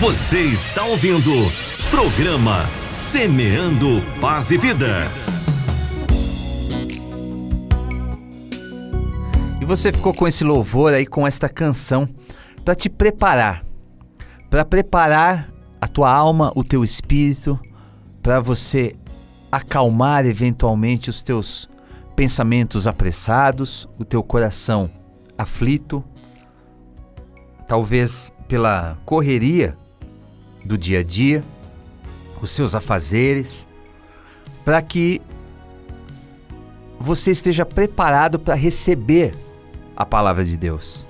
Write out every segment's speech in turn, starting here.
Você está ouvindo programa Semeando Paz e Vida. E você ficou com esse louvor aí, com esta canção, para te preparar, para preparar a tua alma, o teu espírito, para você acalmar eventualmente os teus pensamentos apressados, o teu coração aflito, talvez pela correria do dia a dia, os seus afazeres, para que você esteja preparado para receber a palavra de Deus.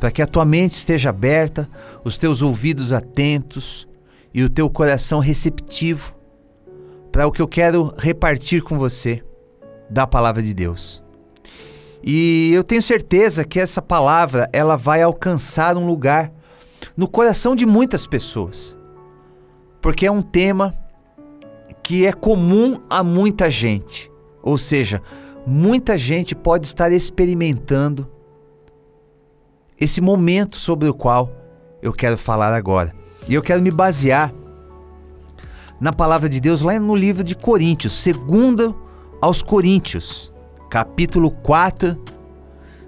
Para que a tua mente esteja aberta, os teus ouvidos atentos e o teu coração receptivo para o que eu quero repartir com você da palavra de Deus. E eu tenho certeza que essa palavra ela vai alcançar um lugar no coração de muitas pessoas. Porque é um tema que é comum a muita gente. Ou seja, muita gente pode estar experimentando esse momento sobre o qual eu quero falar agora. E eu quero me basear na palavra de Deus lá no livro de Coríntios, segundo aos Coríntios, capítulo 4,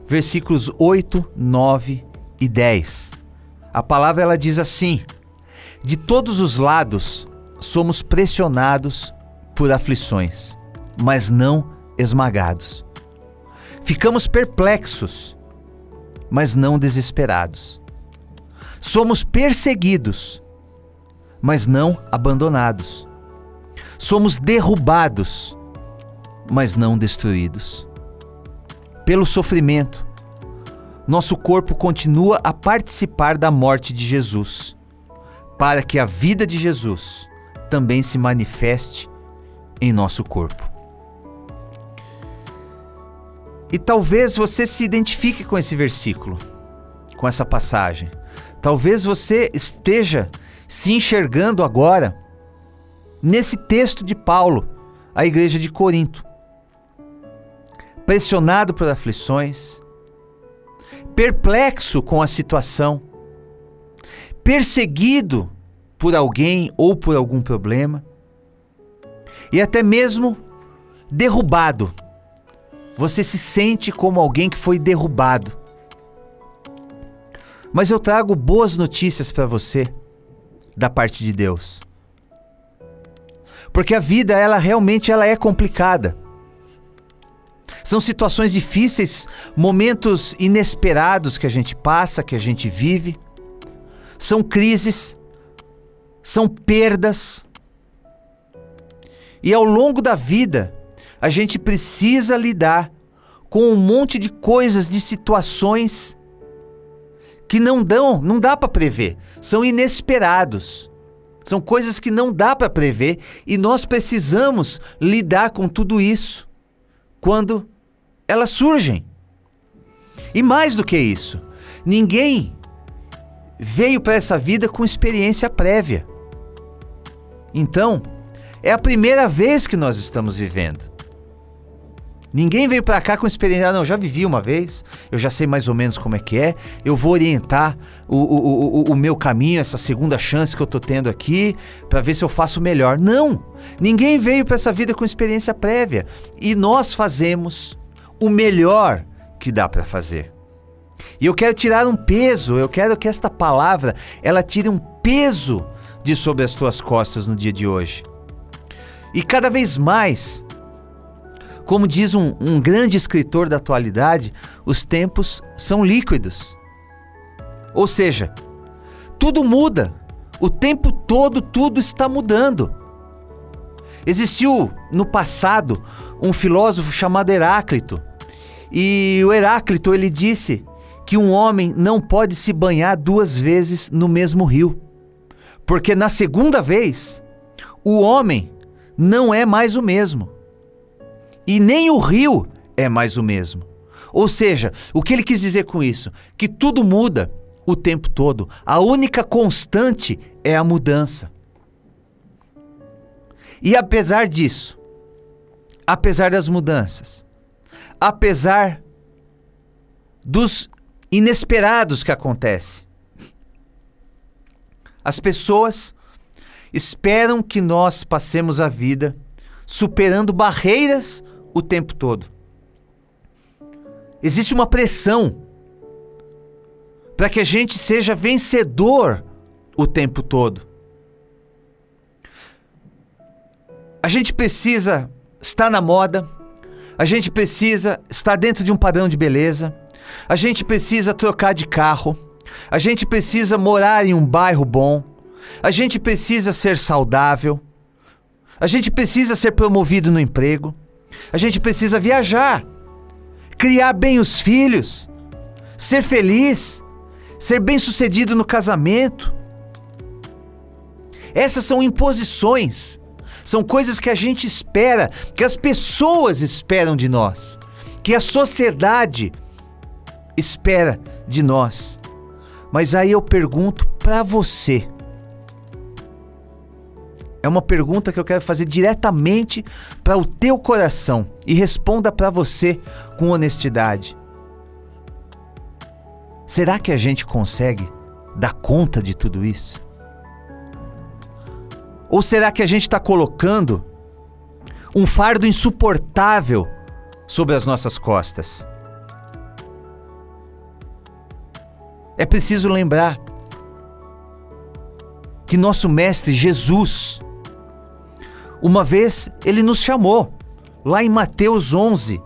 versículos 8, 9 e 10. A palavra ela diz assim: De todos os lados somos pressionados por aflições, mas não esmagados. Ficamos perplexos, mas não desesperados. Somos perseguidos, mas não abandonados. Somos derrubados, mas não destruídos. Pelo sofrimento, nosso corpo continua a participar da morte de Jesus, para que a vida de Jesus também se manifeste em nosso corpo. E talvez você se identifique com esse versículo, com essa passagem. Talvez você esteja se enxergando agora nesse texto de Paulo, à igreja de Corinto. Pressionado por aflições, perplexo com a situação, perseguido por alguém ou por algum problema, e até mesmo derrubado. Você se sente como alguém que foi derrubado. Mas eu trago boas notícias para você da parte de Deus. Porque a vida, ela realmente ela é complicada. São situações difíceis, momentos inesperados que a gente passa, que a gente vive. São crises, são perdas. E ao longo da vida, a gente precisa lidar com um monte de coisas, de situações que não dão, não dá para prever, são inesperados. São coisas que não dá para prever e nós precisamos lidar com tudo isso quando elas surgem. E mais do que isso, ninguém veio para essa vida com experiência prévia. Então, é a primeira vez que nós estamos vivendo. Ninguém veio para cá com experiência. Ah, não, já vivi uma vez, eu já sei mais ou menos como é que é, eu vou orientar o, o, o, o meu caminho, essa segunda chance que eu tô tendo aqui, para ver se eu faço melhor. Não! Ninguém veio para essa vida com experiência prévia. E nós fazemos o melhor que dá para fazer. E eu quero tirar um peso, eu quero que esta palavra ela tire um peso de sobre as tuas costas no dia de hoje. E cada vez mais como diz um, um grande escritor da atualidade, os tempos são líquidos. Ou seja, tudo muda. O tempo todo tudo está mudando. Existiu no passado um filósofo chamado Heráclito. E o Heráclito ele disse que um homem não pode se banhar duas vezes no mesmo rio. Porque na segunda vez, o homem não é mais o mesmo e nem o rio é mais o mesmo. Ou seja, o que ele quis dizer com isso? Que tudo muda o tempo todo. A única constante é a mudança. E apesar disso, apesar das mudanças, apesar dos inesperados que acontecem, As pessoas esperam que nós passemos a vida superando barreiras o tempo todo. Existe uma pressão para que a gente seja vencedor o tempo todo. A gente precisa estar na moda, a gente precisa estar dentro de um padrão de beleza, a gente precisa trocar de carro, a gente precisa morar em um bairro bom, a gente precisa ser saudável, a gente precisa ser promovido no emprego, a gente precisa viajar, criar bem os filhos, ser feliz, ser bem-sucedido no casamento. Essas são imposições são coisas que a gente espera, que as pessoas esperam de nós, que a sociedade espera de nós. Mas aí eu pergunto para você. É uma pergunta que eu quero fazer diretamente para o teu coração e responda para você com honestidade. Será que a gente consegue dar conta de tudo isso? Ou será que a gente está colocando um fardo insuportável sobre as nossas costas? É preciso lembrar que nosso Mestre Jesus, uma vez, ele nos chamou, lá em Mateus 11,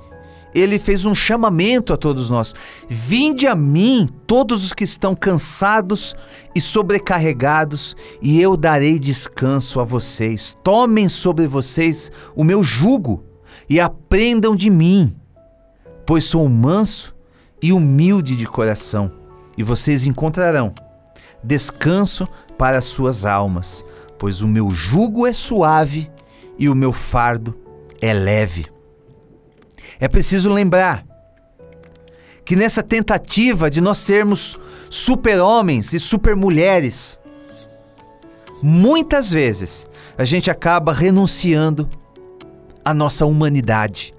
ele fez um chamamento a todos nós: Vinde a mim, todos os que estão cansados e sobrecarregados, e eu darei descanso a vocês. Tomem sobre vocês o meu jugo e aprendam de mim, pois sou manso e humilde de coração, e vocês encontrarão descanso para as suas almas, pois o meu jugo é suave e o meu fardo é leve. É preciso lembrar que nessa tentativa de nós sermos super-homens e super-mulheres, muitas vezes a gente acaba renunciando à nossa humanidade.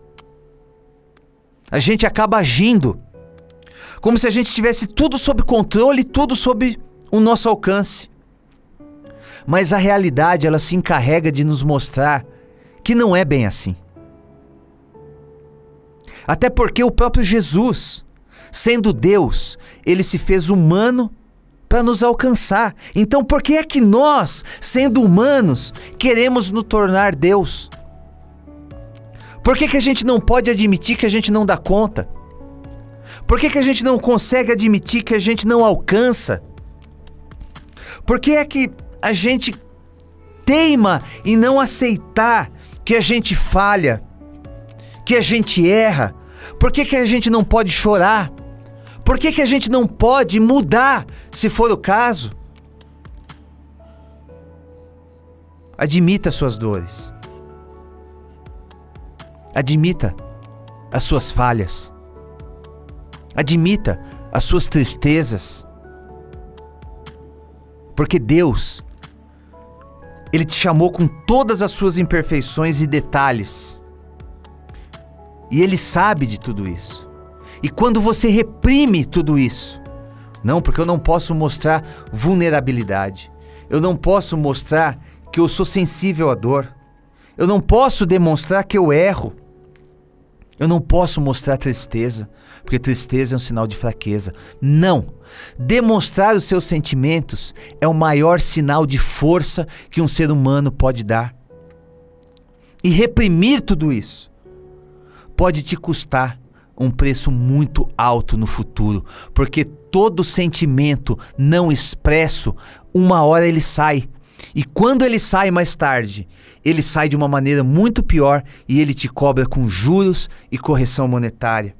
A gente acaba agindo como se a gente tivesse tudo sob controle, tudo sob o nosso alcance. Mas a realidade ela se encarrega de nos mostrar que não é bem assim. Até porque o próprio Jesus, sendo Deus, ele se fez humano para nos alcançar. Então, por que é que nós, sendo humanos, queremos nos tornar Deus? Por que, que a gente não pode admitir que a gente não dá conta? Por que, que a gente não consegue admitir que a gente não alcança? Por que é que a gente teima em não aceitar que a gente falha? que a gente erra? Por que, que a gente não pode chorar? Por que, que a gente não pode mudar, se for o caso? Admita suas dores. Admita as suas falhas. Admita as suas tristezas. Porque Deus, Ele te chamou com todas as suas imperfeições e detalhes. E ele sabe de tudo isso. E quando você reprime tudo isso, não, porque eu não posso mostrar vulnerabilidade. Eu não posso mostrar que eu sou sensível à dor. Eu não posso demonstrar que eu erro. Eu não posso mostrar tristeza, porque tristeza é um sinal de fraqueza. Não! Demonstrar os seus sentimentos é o maior sinal de força que um ser humano pode dar. E reprimir tudo isso pode te custar um preço muito alto no futuro, porque todo sentimento não expresso, uma hora ele sai. E quando ele sai mais tarde, ele sai de uma maneira muito pior e ele te cobra com juros e correção monetária.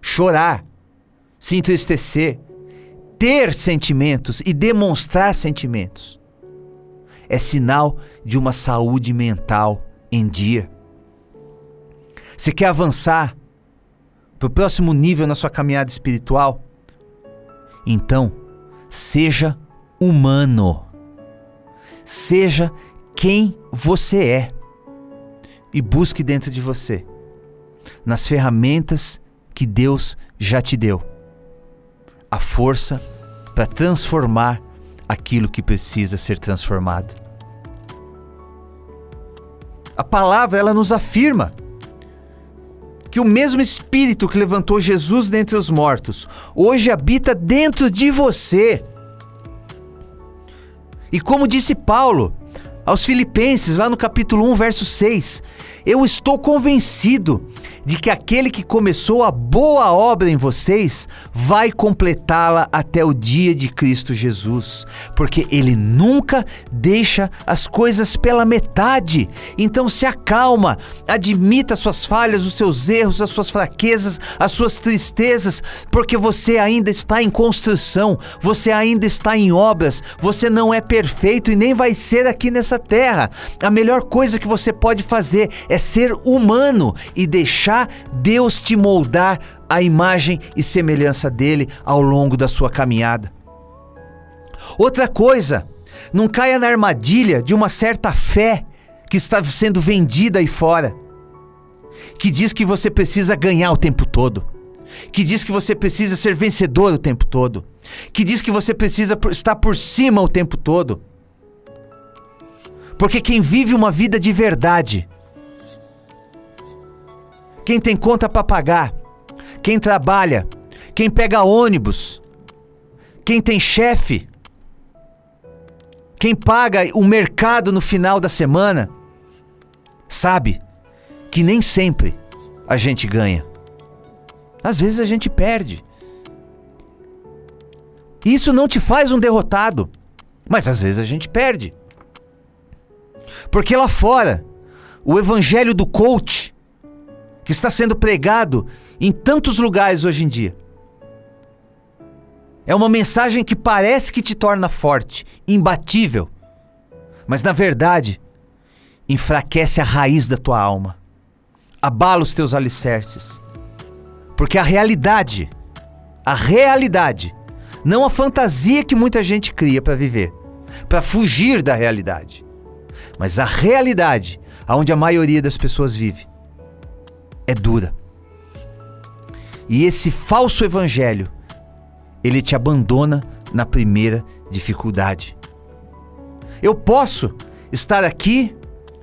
Chorar, se entristecer, ter sentimentos e demonstrar sentimentos é sinal de uma saúde mental em dia. Você quer avançar para o próximo nível na sua caminhada espiritual? Então, seja humano. Seja quem você é. E busque dentro de você, nas ferramentas que Deus já te deu, a força para transformar aquilo que precisa ser transformado. A palavra ela nos afirma que o mesmo Espírito que levantou Jesus dentre os mortos hoje habita dentro de você. E como disse Paulo aos Filipenses, lá no capítulo 1, verso 6, eu estou convencido de que aquele que começou a boa obra em vocês vai completá-la até o dia de Cristo Jesus, porque ele nunca deixa as coisas pela metade. Então se acalma, admita suas falhas, os seus erros, as suas fraquezas, as suas tristezas, porque você ainda está em construção, você ainda está em obras, você não é perfeito e nem vai ser aqui nessa terra. A melhor coisa que você pode fazer é ser humano e deixar Deus te moldar a imagem e semelhança dele ao longo da sua caminhada. Outra coisa, não caia na armadilha de uma certa fé que está sendo vendida aí fora, que diz que você precisa ganhar o tempo todo, que diz que você precisa ser vencedor o tempo todo, que diz que você precisa estar por cima o tempo todo. Porque quem vive uma vida de verdade, quem tem conta para pagar, quem trabalha, quem pega ônibus, quem tem chefe, quem paga o mercado no final da semana, sabe que nem sempre a gente ganha. Às vezes a gente perde. Isso não te faz um derrotado, mas às vezes a gente perde. Porque lá fora, o evangelho do coach, que está sendo pregado em tantos lugares hoje em dia. É uma mensagem que parece que te torna forte, imbatível, mas na verdade enfraquece a raiz da tua alma, abala os teus alicerces. Porque a realidade, a realidade, não a fantasia que muita gente cria para viver, para fugir da realidade, mas a realidade aonde a maioria das pessoas vive é dura. E esse falso evangelho, ele te abandona na primeira dificuldade. Eu posso estar aqui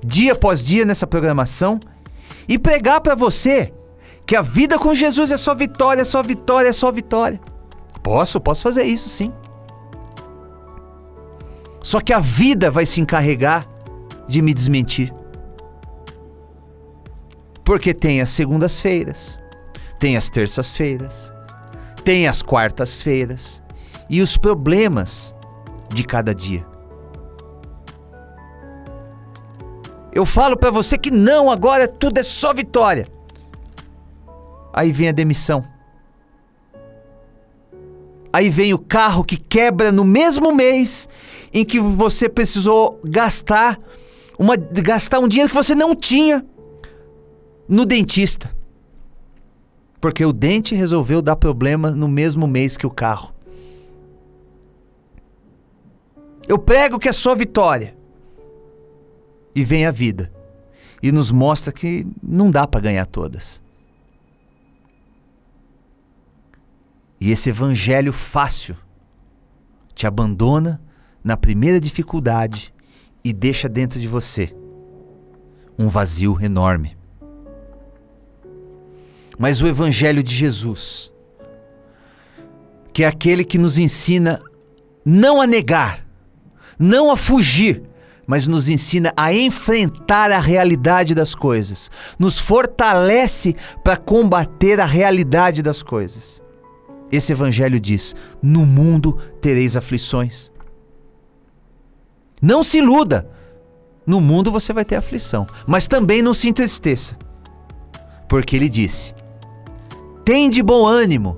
dia após dia nessa programação e pregar para você que a vida com Jesus é só vitória, é só vitória, é só vitória. Posso, posso fazer isso sim. Só que a vida vai se encarregar de me desmentir. Porque tem as segundas-feiras, tem as terças-feiras, tem as quartas-feiras e os problemas de cada dia. Eu falo para você que não, agora tudo é só vitória. Aí vem a demissão. Aí vem o carro que quebra no mesmo mês em que você precisou gastar uma gastar um dinheiro que você não tinha no dentista. Porque o dente resolveu dar problema no mesmo mês que o carro. Eu prego que é só vitória. E vem a vida. E nos mostra que não dá para ganhar todas. E esse evangelho fácil te abandona na primeira dificuldade e deixa dentro de você um vazio enorme mas o Evangelho de Jesus, que é aquele que nos ensina não a negar, não a fugir, mas nos ensina a enfrentar a realidade das coisas, nos fortalece para combater a realidade das coisas. Esse evangelho diz: No mundo tereis aflições. Não se iluda. No mundo você vai ter aflição, mas também não se entristeça. Porque ele disse: tem de bom ânimo,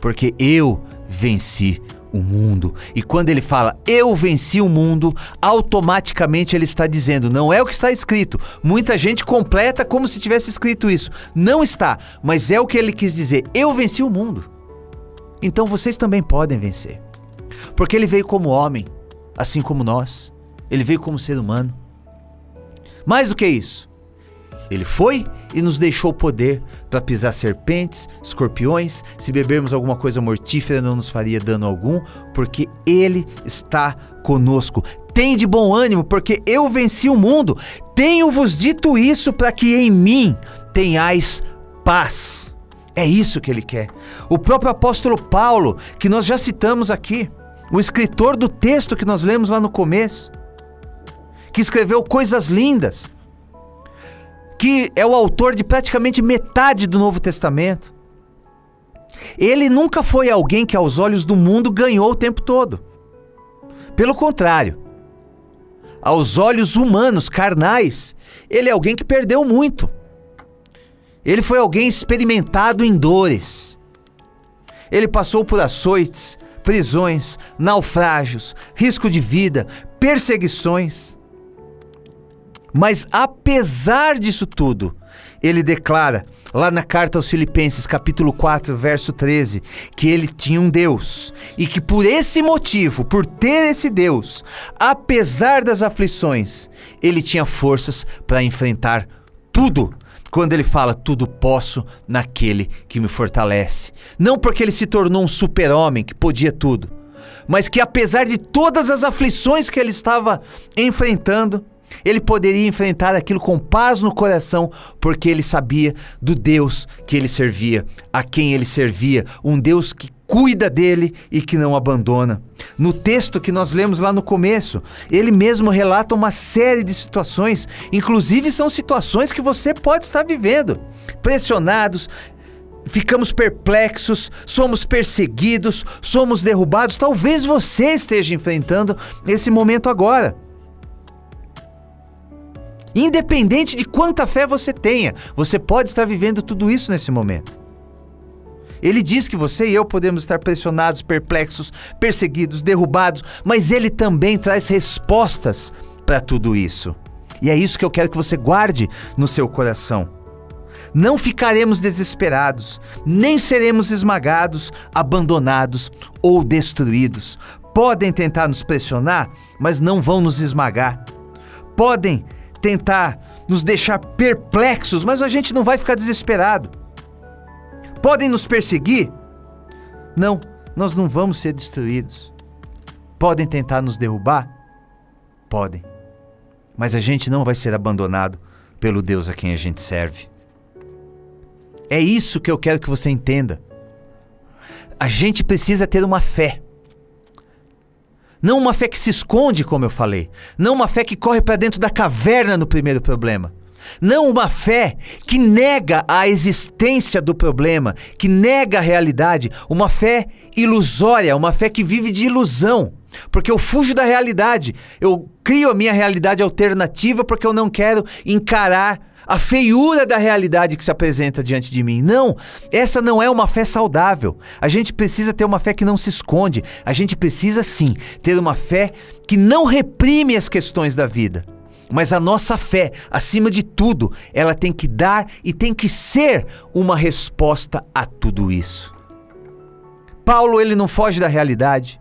porque eu venci o mundo. E quando ele fala eu venci o mundo, automaticamente ele está dizendo, não é o que está escrito. Muita gente completa como se tivesse escrito isso. Não está, mas é o que ele quis dizer. Eu venci o mundo. Então vocês também podem vencer. Porque ele veio como homem, assim como nós. Ele veio como ser humano. Mais do que isso, Ele foi e nos deixou poder para pisar serpentes, escorpiões, se bebermos alguma coisa mortífera não nos faria dano algum, porque Ele está conosco. Tem de bom ânimo, porque eu venci o mundo. Tenho-vos dito isso para que em mim tenhais paz. É isso que ele quer. O próprio apóstolo Paulo, que nós já citamos aqui, o escritor do texto que nós lemos lá no começo, que escreveu coisas lindas, que é o autor de praticamente metade do Novo Testamento. Ele nunca foi alguém que, aos olhos do mundo, ganhou o tempo todo. Pelo contrário, aos olhos humanos, carnais, ele é alguém que perdeu muito. Ele foi alguém experimentado em dores. Ele passou por açoites, prisões, naufrágios, risco de vida, perseguições. Mas apesar disso tudo, ele declara lá na carta aos Filipenses, capítulo 4, verso 13, que ele tinha um Deus e que por esse motivo, por ter esse Deus, apesar das aflições, ele tinha forças para enfrentar tudo quando ele fala tudo posso naquele que me fortalece. Não porque ele se tornou um super-homem que podia tudo, mas que apesar de todas as aflições que ele estava enfrentando, ele poderia enfrentar aquilo com paz no coração, porque ele sabia do Deus que ele servia, a quem ele servia, um Deus que cuida dele e que não abandona. No texto que nós lemos lá no começo, ele mesmo relata uma série de situações, inclusive são situações que você pode estar vivendo, pressionados, ficamos perplexos, somos perseguidos, somos derrubados. Talvez você esteja enfrentando esse momento agora. Independente de quanta fé você tenha, você pode estar vivendo tudo isso nesse momento. Ele diz que você e eu podemos estar pressionados, perplexos, perseguidos, derrubados, mas ele também traz respostas para tudo isso. E é isso que eu quero que você guarde no seu coração. Não ficaremos desesperados, nem seremos esmagados, abandonados ou destruídos. Podem tentar nos pressionar, mas não vão nos esmagar. Podem tentar nos deixar perplexos, mas a gente não vai ficar desesperado Podem nos perseguir? Não, nós não vamos ser destruídos. Podem tentar nos derrubar? Podem. Mas a gente não vai ser abandonado pelo Deus a quem a gente serve. É isso que eu quero que você entenda. A gente precisa ter uma fé. Não uma fé que se esconde, como eu falei. Não uma fé que corre para dentro da caverna no primeiro problema. Não uma fé que nega a existência do problema, que nega a realidade, uma fé ilusória, uma fé que vive de ilusão. Porque eu fujo da realidade, eu crio a minha realidade alternativa porque eu não quero encarar a feiura da realidade que se apresenta diante de mim. Não, essa não é uma fé saudável. A gente precisa ter uma fé que não se esconde. A gente precisa sim ter uma fé que não reprime as questões da vida. Mas a nossa fé, acima de tudo, ela tem que dar e tem que ser uma resposta a tudo isso. Paulo ele não foge da realidade.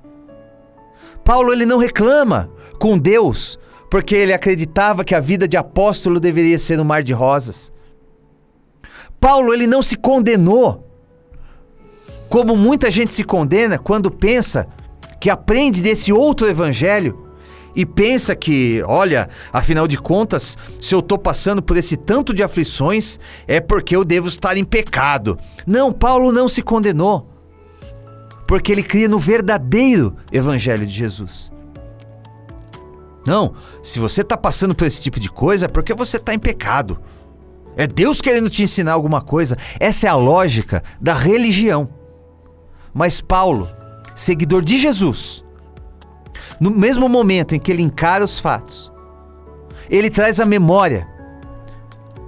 Paulo ele não reclama com Deus, porque ele acreditava que a vida de apóstolo deveria ser um mar de rosas. Paulo ele não se condenou, como muita gente se condena quando pensa que aprende desse outro evangelho e pensa que, olha, afinal de contas, se eu estou passando por esse tanto de aflições, é porque eu devo estar em pecado. Não, Paulo não se condenou, porque ele cria no verdadeiro Evangelho de Jesus. Não, se você está passando por esse tipo de coisa, é porque você está em pecado. É Deus querendo te ensinar alguma coisa. Essa é a lógica da religião. Mas Paulo, seguidor de Jesus, no mesmo momento em que ele encara os fatos, ele traz a memória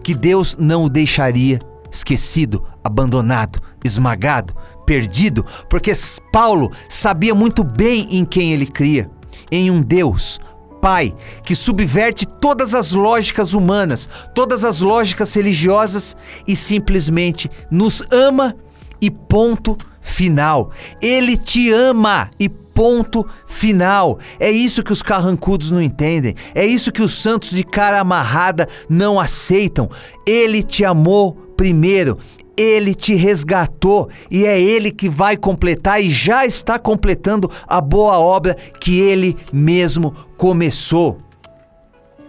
que Deus não o deixaria esquecido, abandonado, esmagado, perdido, porque Paulo sabia muito bem em quem ele cria, em um Deus Pai que subverte todas as lógicas humanas, todas as lógicas religiosas e simplesmente nos ama e ponto final. Ele te ama e ponto final. É isso que os carrancudos não entendem. É isso que os santos de cara amarrada não aceitam. Ele te amou primeiro. Ele te resgatou e é Ele que vai completar e já está completando a boa obra que Ele mesmo começou.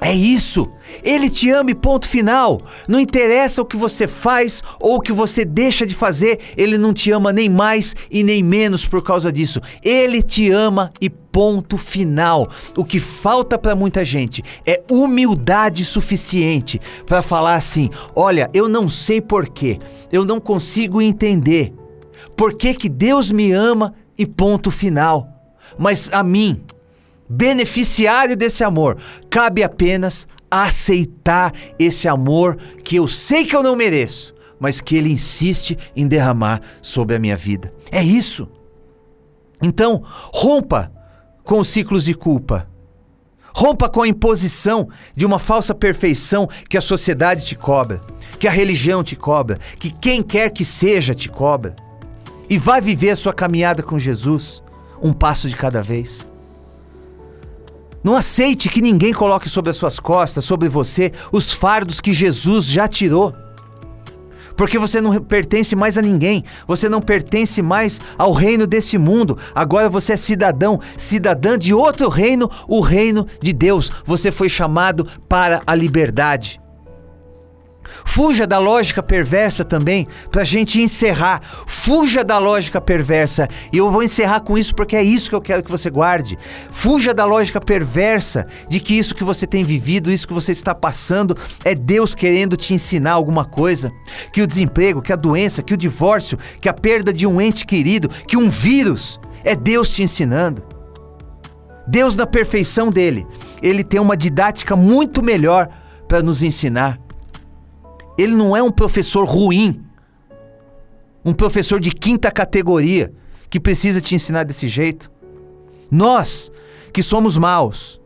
É isso. Ele te ama e ponto final. Não interessa o que você faz ou o que você deixa de fazer, ele não te ama nem mais e nem menos por causa disso. Ele te ama e ponto final. O que falta para muita gente é humildade suficiente para falar assim: "Olha, eu não sei porquê. Eu não consigo entender por que que Deus me ama e ponto final. Mas a mim, beneficiário desse amor, cabe apenas aceitar esse amor que eu sei que eu não mereço, mas que ele insiste em derramar sobre a minha vida. É isso. Então, rompa com os ciclos de culpa. Rompa com a imposição de uma falsa perfeição que a sociedade te cobra, que a religião te cobra, que quem quer que seja te cobra. E vai viver a sua caminhada com Jesus, um passo de cada vez. Não aceite que ninguém coloque sobre as suas costas, sobre você, os fardos que Jesus já tirou. Porque você não pertence mais a ninguém, você não pertence mais ao reino desse mundo. Agora você é cidadão, cidadã de outro reino, o reino de Deus. Você foi chamado para a liberdade. Fuja da lógica perversa também, para a gente encerrar. Fuja da lógica perversa. E eu vou encerrar com isso porque é isso que eu quero que você guarde. Fuja da lógica perversa de que isso que você tem vivido, isso que você está passando, é Deus querendo te ensinar alguma coisa. Que o desemprego, que a doença, que o divórcio, que a perda de um ente querido, que um vírus, é Deus te ensinando. Deus, na perfeição dele, ele tem uma didática muito melhor para nos ensinar. Ele não é um professor ruim, um professor de quinta categoria que precisa te ensinar desse jeito. Nós, que somos maus,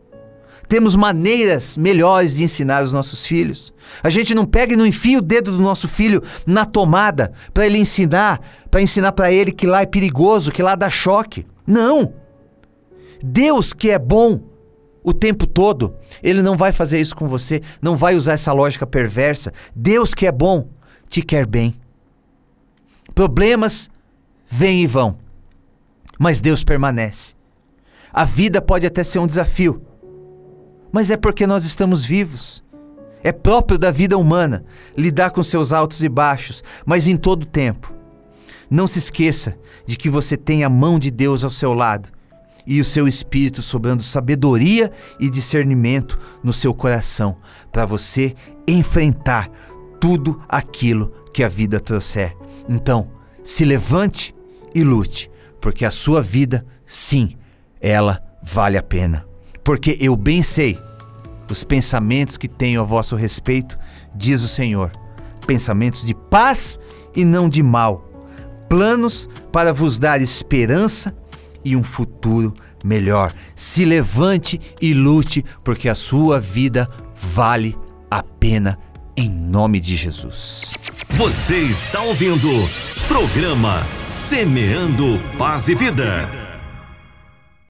temos maneiras melhores de ensinar os nossos filhos. A gente não pega e não enfia o dedo do nosso filho na tomada para ele ensinar, para ensinar para ele que lá é perigoso, que lá dá choque. Não. Deus que é bom, o tempo todo. Ele não vai fazer isso com você, não vai usar essa lógica perversa. Deus que é bom, te quer bem. Problemas vêm e vão, mas Deus permanece. A vida pode até ser um desafio, mas é porque nós estamos vivos. É próprio da vida humana lidar com seus altos e baixos, mas em todo tempo. Não se esqueça de que você tem a mão de Deus ao seu lado e o seu espírito sobrando sabedoria e discernimento no seu coração, para você enfrentar tudo aquilo que a vida trouxer. Então, se levante e lute, porque a sua vida, sim, ela vale a pena. Porque eu bem sei os pensamentos que tenho a vosso respeito, diz o Senhor, pensamentos de paz e não de mal, planos para vos dar esperança e um futuro melhor. Se levante e lute, porque a sua vida vale a pena em nome de Jesus. Você está ouvindo programa Semeando Paz e Vida.